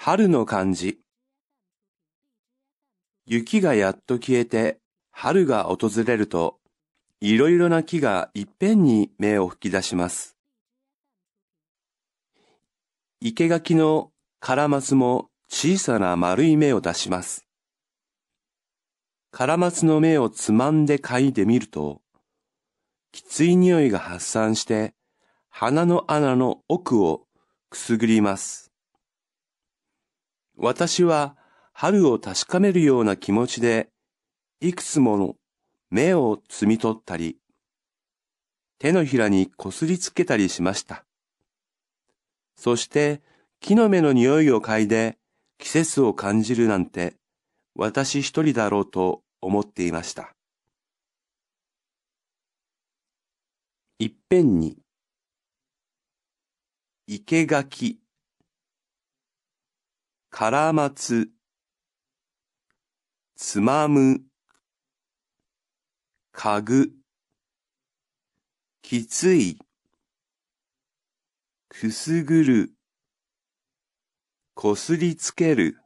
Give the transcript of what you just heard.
春の漢字。雪がやっと消えて春が訪れると、いろいろな木がいっぺんに芽を吹き出します。生垣のカラマツも小さな丸い芽を出します。カラマツの芽をつまんで嗅いでみると、きつい匂いが発散して、鼻の穴の奥をくすぐります。私は春を確かめるような気持ちで、いくつもの芽を摘み取ったり、手のひらにこすりつけたりしました。そして木の芽の匂いを嗅いで季節を感じるなんて私一人だろうと思っていました。いっぺんに、生垣、からまつ、つまむ、かぐ、きつい、くすぐる、こすりつける。